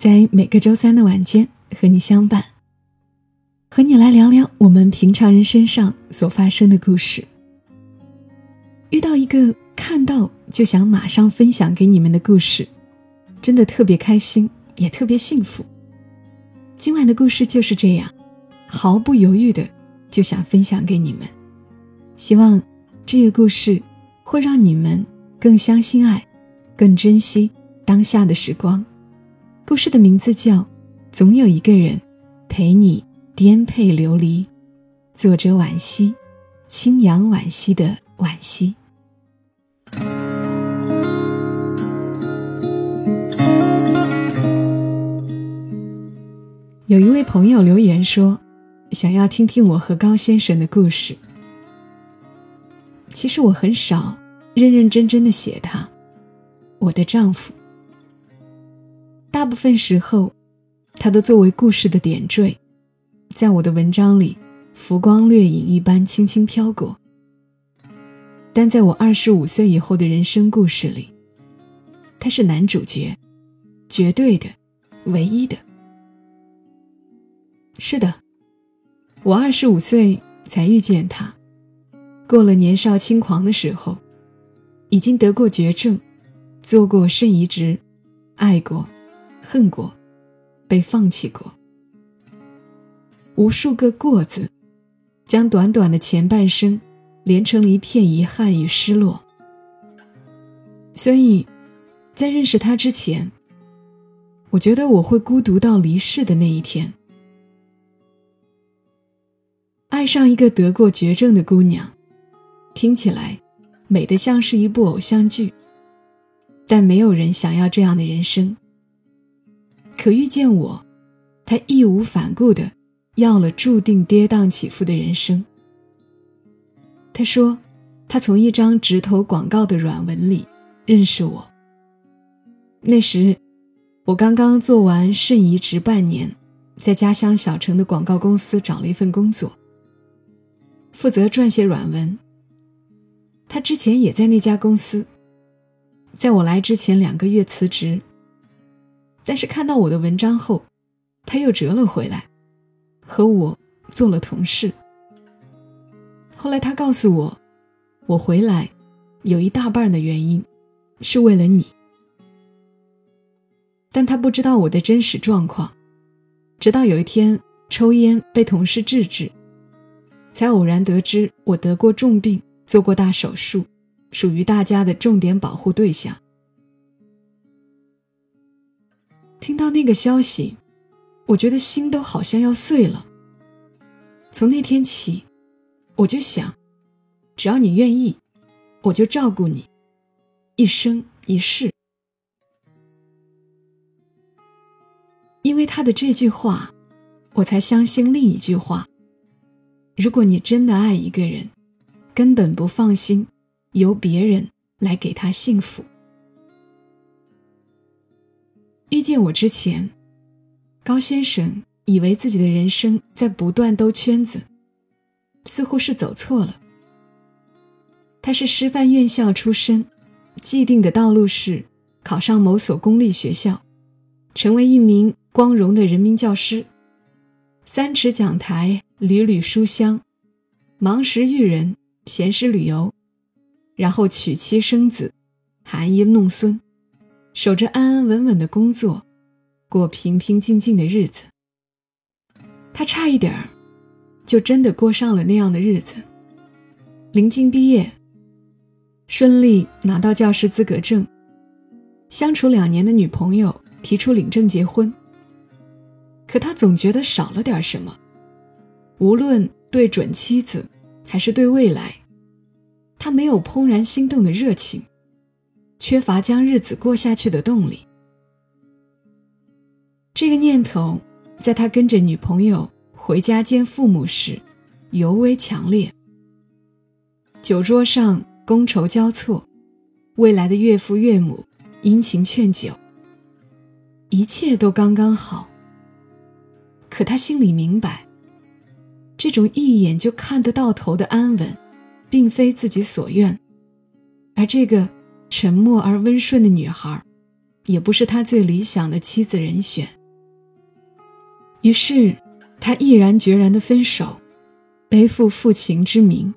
在每个周三的晚间和你相伴，和你来聊聊我们平常人身上所发生的故事。遇到一个看到就想马上分享给你们的故事，真的特别开心，也特别幸福。今晚的故事就是这样，毫不犹豫的就想分享给你们。希望这个故事会让你们更相信爱，更珍惜当下的时光。故事的名字叫《总有一个人陪你颠沛流离》，作者惋惜，清扬惋惜的惋惜。有一位朋友留言说，想要听听我和高先生的故事。其实我很少认认真真的写他，我的丈夫。大部分时候，他都作为故事的点缀，在我的文章里浮光掠影一般轻轻飘过。但在我二十五岁以后的人生故事里，他是男主角，绝对的，唯一的。是的，我二十五岁才遇见他。过了年少轻狂的时候，已经得过绝症，做过肾移植，爱过，恨过，被放弃过，无数个“过”字，将短短的前半生连成了一片遗憾与失落。所以，在认识他之前，我觉得我会孤独到离世的那一天。爱上一个得过绝症的姑娘。听起来，美得像是一部偶像剧。但没有人想要这样的人生。可遇见我，他义无反顾的要了注定跌宕起伏的人生。他说，他从一张直投广告的软文里认识我。那时，我刚刚做完肾移植半年，在家乡小城的广告公司找了一份工作，负责撰写软文。他之前也在那家公司，在我来之前两个月辞职。但是看到我的文章后，他又折了回来，和我做了同事。后来他告诉我，我回来有一大半的原因是为了你。但他不知道我的真实状况，直到有一天抽烟被同事制止，才偶然得知我得过重病。做过大手术，属于大家的重点保护对象。听到那个消息，我觉得心都好像要碎了。从那天起，我就想，只要你愿意，我就照顾你，一生一世。因为他的这句话，我才相信另一句话：如果你真的爱一个人。根本不放心由别人来给他幸福。遇见我之前，高先生以为自己的人生在不断兜圈子，似乎是走错了。他是师范院校出身，既定的道路是考上某所公立学校，成为一名光荣的人民教师，三尺讲台，缕缕书香，忙时育人。闲时旅游，然后娶妻生子，含饴弄孙，守着安安稳稳的工作，过平平静静的日子。他差一点儿，就真的过上了那样的日子。临近毕业，顺利拿到教师资格证，相处两年的女朋友提出领证结婚。可他总觉得少了点什么，无论对准妻子，还是对未来。他没有怦然心动的热情，缺乏将日子过下去的动力。这个念头在他跟着女朋友回家见父母时尤为强烈。酒桌上觥筹交错，未来的岳父岳母殷勤劝酒，一切都刚刚好。可他心里明白，这种一眼就看得到头的安稳，并非自己所愿，而这个沉默而温顺的女孩，也不是他最理想的妻子人选。于是，他毅然决然的分手，背负父情之名，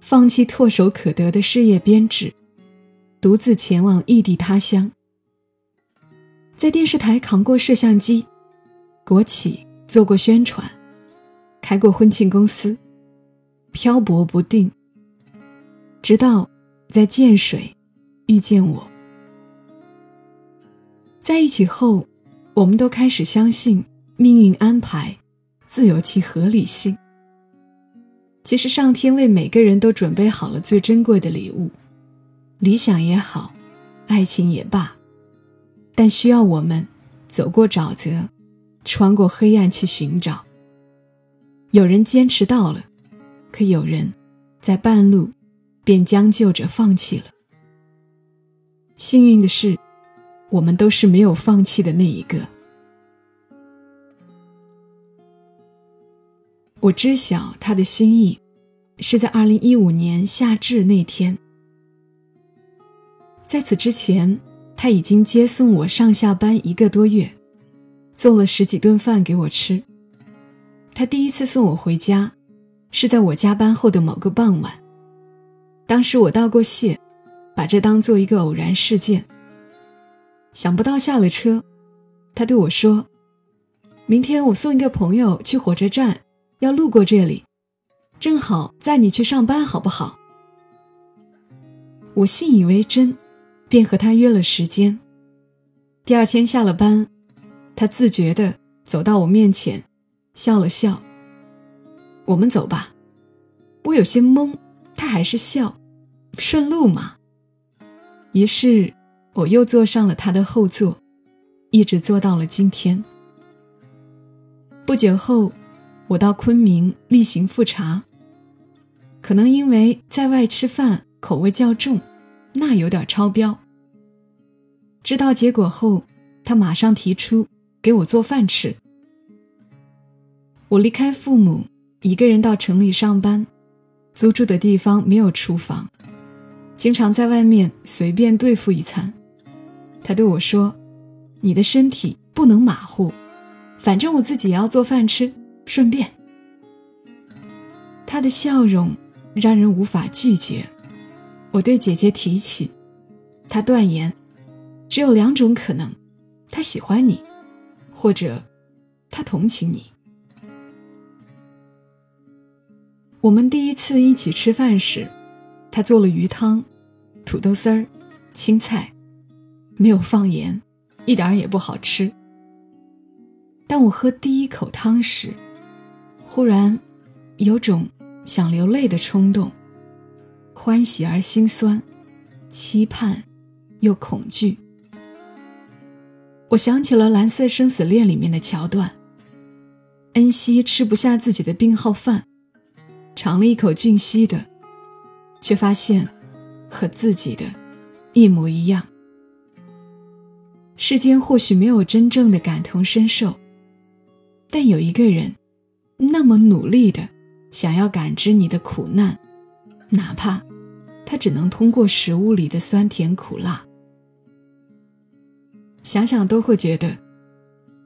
放弃唾手可得的事业编制，独自前往异地他乡，在电视台扛过摄像机，国企做过宣传，开过婚庆公司，漂泊不定，直到在建水遇见我，在一起后，我们都开始相信。命运安排，自有其合理性。其实上天为每个人都准备好了最珍贵的礼物，理想也好，爱情也罢，但需要我们走过沼泽，穿过黑暗去寻找。有人坚持到了，可有人在半路便将就着放弃了。幸运的是，我们都是没有放弃的那一个。我知晓他的心意，是在二零一五年夏至那天。在此之前，他已经接送我上下班一个多月，做了十几顿饭给我吃。他第一次送我回家，是在我加班后的某个傍晚。当时我道过谢，把这当做一个偶然事件。想不到下了车，他对我说：“明天我送一个朋友去火车站。”要路过这里，正好载你去上班，好不好？我信以为真，便和他约了时间。第二天下了班，他自觉地走到我面前，笑了笑。我们走吧。我有些懵，他还是笑，顺路嘛。于是我又坐上了他的后座，一直坐到了今天。不久后。我到昆明例行复查，可能因为在外吃饭口味较重，那有点超标。知道结果后，他马上提出给我做饭吃。我离开父母，一个人到城里上班，租住的地方没有厨房，经常在外面随便对付一餐。他对我说：“你的身体不能马虎，反正我自己也要做饭吃。”顺便，他的笑容让人无法拒绝。我对姐姐提起，她断言，只有两种可能：他喜欢你，或者他同情你。我们第一次一起吃饭时，他做了鱼汤、土豆丝儿、青菜，没有放盐，一点儿也不好吃。当我喝第一口汤时，忽然，有种想流泪的冲动，欢喜而心酸，期盼又恐惧。我想起了《蓝色生死恋》里面的桥段，恩熙吃不下自己的病号饭，尝了一口俊熙的，却发现和自己的一模一样。世间或许没有真正的感同身受，但有一个人。那么努力的想要感知你的苦难，哪怕他只能通过食物里的酸甜苦辣，想想都会觉得，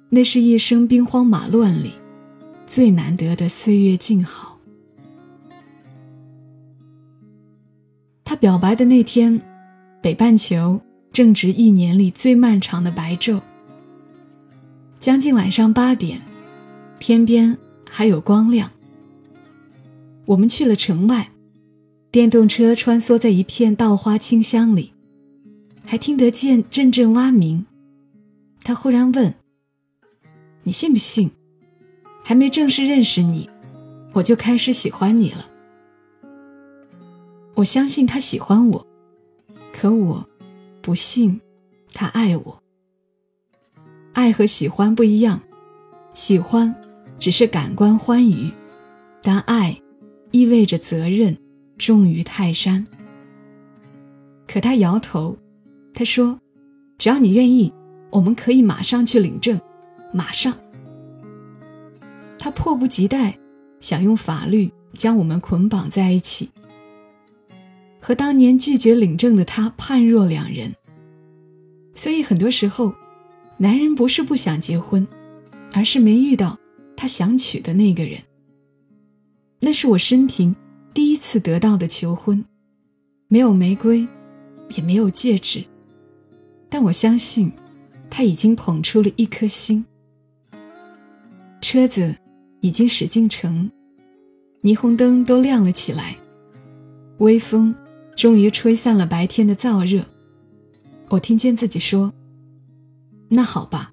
那是一生兵荒马乱里最难得的岁月静好。表白的那天，北半球正值一年里最漫长的白昼，将近晚上八点，天边。还有光亮。我们去了城外，电动车穿梭在一片稻花清香里，还听得见阵阵蛙鸣。他忽然问：“你信不信？还没正式认识你，我就开始喜欢你了？”我相信他喜欢我，可我不信他爱我。爱和喜欢不一样，喜欢只是感官欢愉，但爱意味着责任重于泰山。可他摇头，他说：“只要你愿意，我们可以马上去领证，马上。”他迫不及待想用法律将我们捆绑在一起，和当年拒绝领证的他判若两人。所以很多时候，男人不是不想结婚，而是没遇到他想娶的那个人。那是我生平第一次得到的求婚，没有玫瑰，也没有戒指，但我相信，他已经捧出了一颗心。车子已经驶进城，霓虹灯都亮了起来，微风终于吹散了白天的燥热。我听见自己说：“那好吧，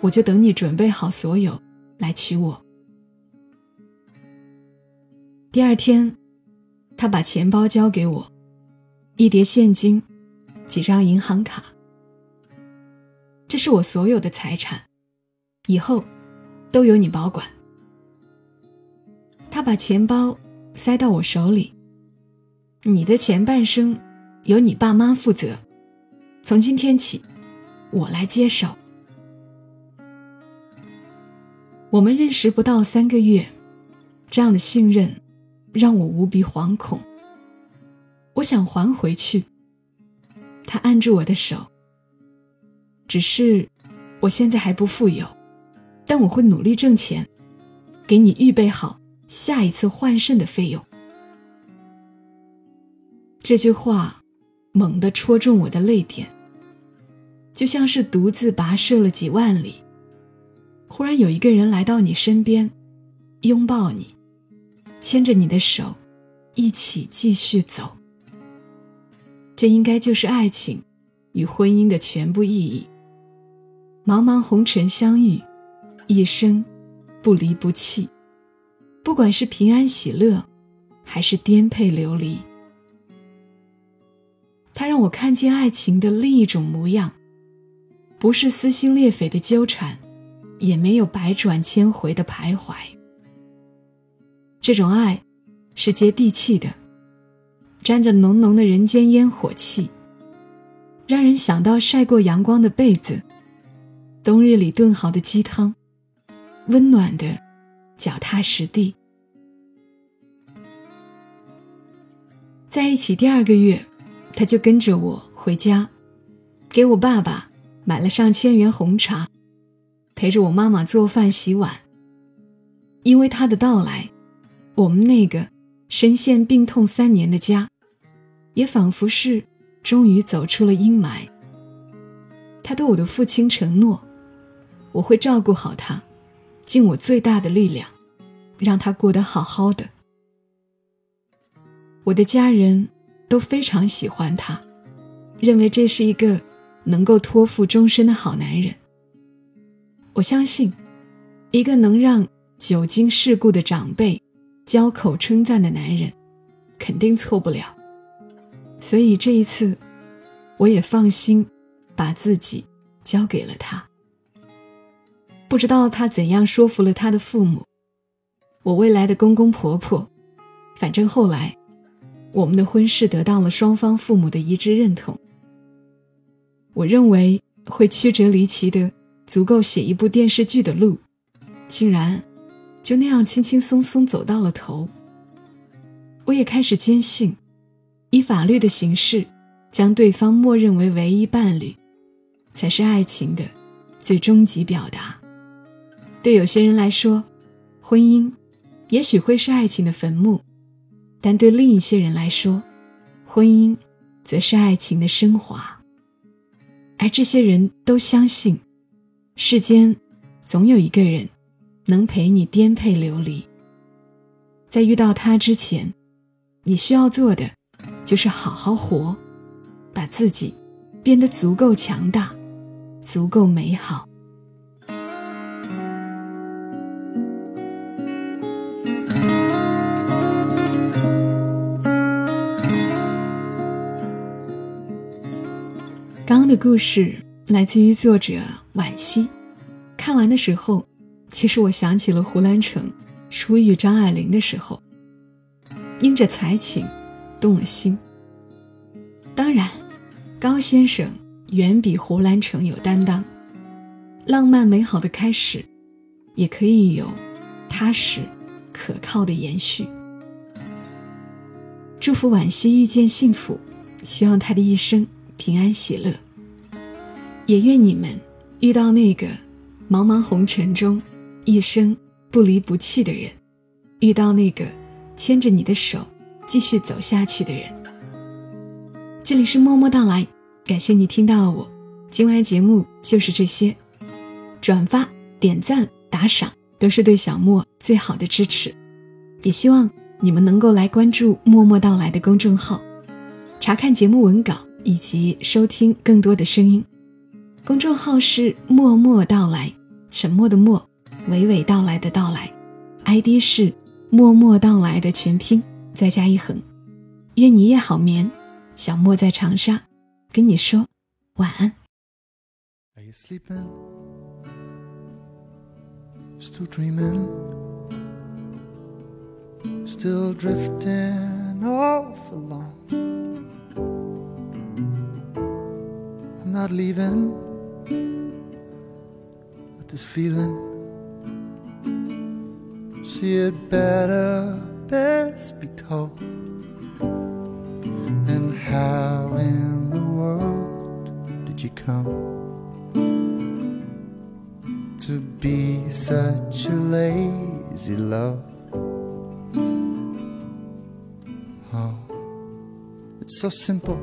我就等你准备好所有，来娶我。”第二天，他把钱包交给我，一叠现金，几张银行卡。这是我所有的财产，以后都由你保管。他把钱包塞到我手里，你的前半生由你爸妈负责。从今天起，我来接手。我们认识不到三个月，这样的信任让我无比惶恐。我想还回去。他按住我的手。只是，我现在还不富有，但我会努力挣钱，给你预备好下一次换肾的费用。这句话。猛地戳中我的泪点，就像是独自跋涉了几万里，忽然有一个人来到你身边，拥抱你，牵着你的手，一起继续走。这应该就是爱情与婚姻的全部意义。茫茫红尘相遇，一生不离不弃，不管是平安喜乐，还是颠沛流离。他让我看见爱情的另一种模样，不是撕心裂肺的纠缠，也没有百转千回的徘徊。这种爱是接地气的，沾着浓浓的人间烟火气，让人想到晒过阳光的被子，冬日里炖好的鸡汤，温暖的脚踏实地。在一起第二个月。他就跟着我回家，给我爸爸买了上千元红茶，陪着我妈妈做饭洗碗。因为他的到来，我们那个深陷病痛三年的家，也仿佛是终于走出了阴霾。他对我的父亲承诺，我会照顾好他，尽我最大的力量，让他过得好好的。我的家人。都非常喜欢他，认为这是一个能够托付终身的好男人。我相信，一个能让久经世故的长辈交口称赞的男人，肯定错不了。所以这一次，我也放心把自己交给了他。不知道他怎样说服了他的父母，我未来的公公婆婆，反正后来。我们的婚事得到了双方父母的一致认同。我认为会曲折离奇的，足够写一部电视剧的路，竟然就那样轻轻松松走到了头。我也开始坚信，以法律的形式将对方默认为唯一伴侣，才是爱情的最终极表达。对有些人来说，婚姻也许会是爱情的坟墓。但对另一些人来说，婚姻则是爱情的升华。而这些人都相信，世间总有一个人能陪你颠沛流离。在遇到他之前，你需要做的就是好好活，把自己变得足够强大，足够美好。的故事来自于作者惋惜。看完的时候，其实我想起了胡兰成初遇张爱玲的时候，因着才情动了心。当然，高先生远比胡兰成有担当。浪漫美好的开始，也可以有踏实可靠的延续。祝福惋惜遇见幸福，希望他的一生平安喜乐。也愿你们遇到那个茫茫红尘中一生不离不弃的人，遇到那个牵着你的手继续走下去的人。这里是默默到来，感谢你听到我。今晚的节目就是这些。转发、点赞、打赏都是对小莫最好的支持，也希望你们能够来关注“默默到来”的公众号，查看节目文稿以及收听更多的声音。公众号是“默默到来”，沉默的默，娓娓道来的到来，ID 是“默默到来”的全拼再加一横。愿你夜好眠，小莫在长沙跟你说晚安。Are you sleeping? Still dreaming, still drifting off alone. I'm not leaving this feeling. See it better, best be told. And how in the world did you come? to be such a lazy love. Oh, it's so simple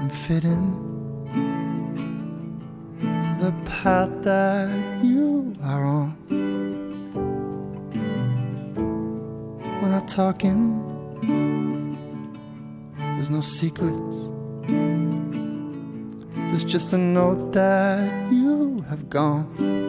and fitting path that you are on. We're not talking, there's no secrets There's just a note that you have gone.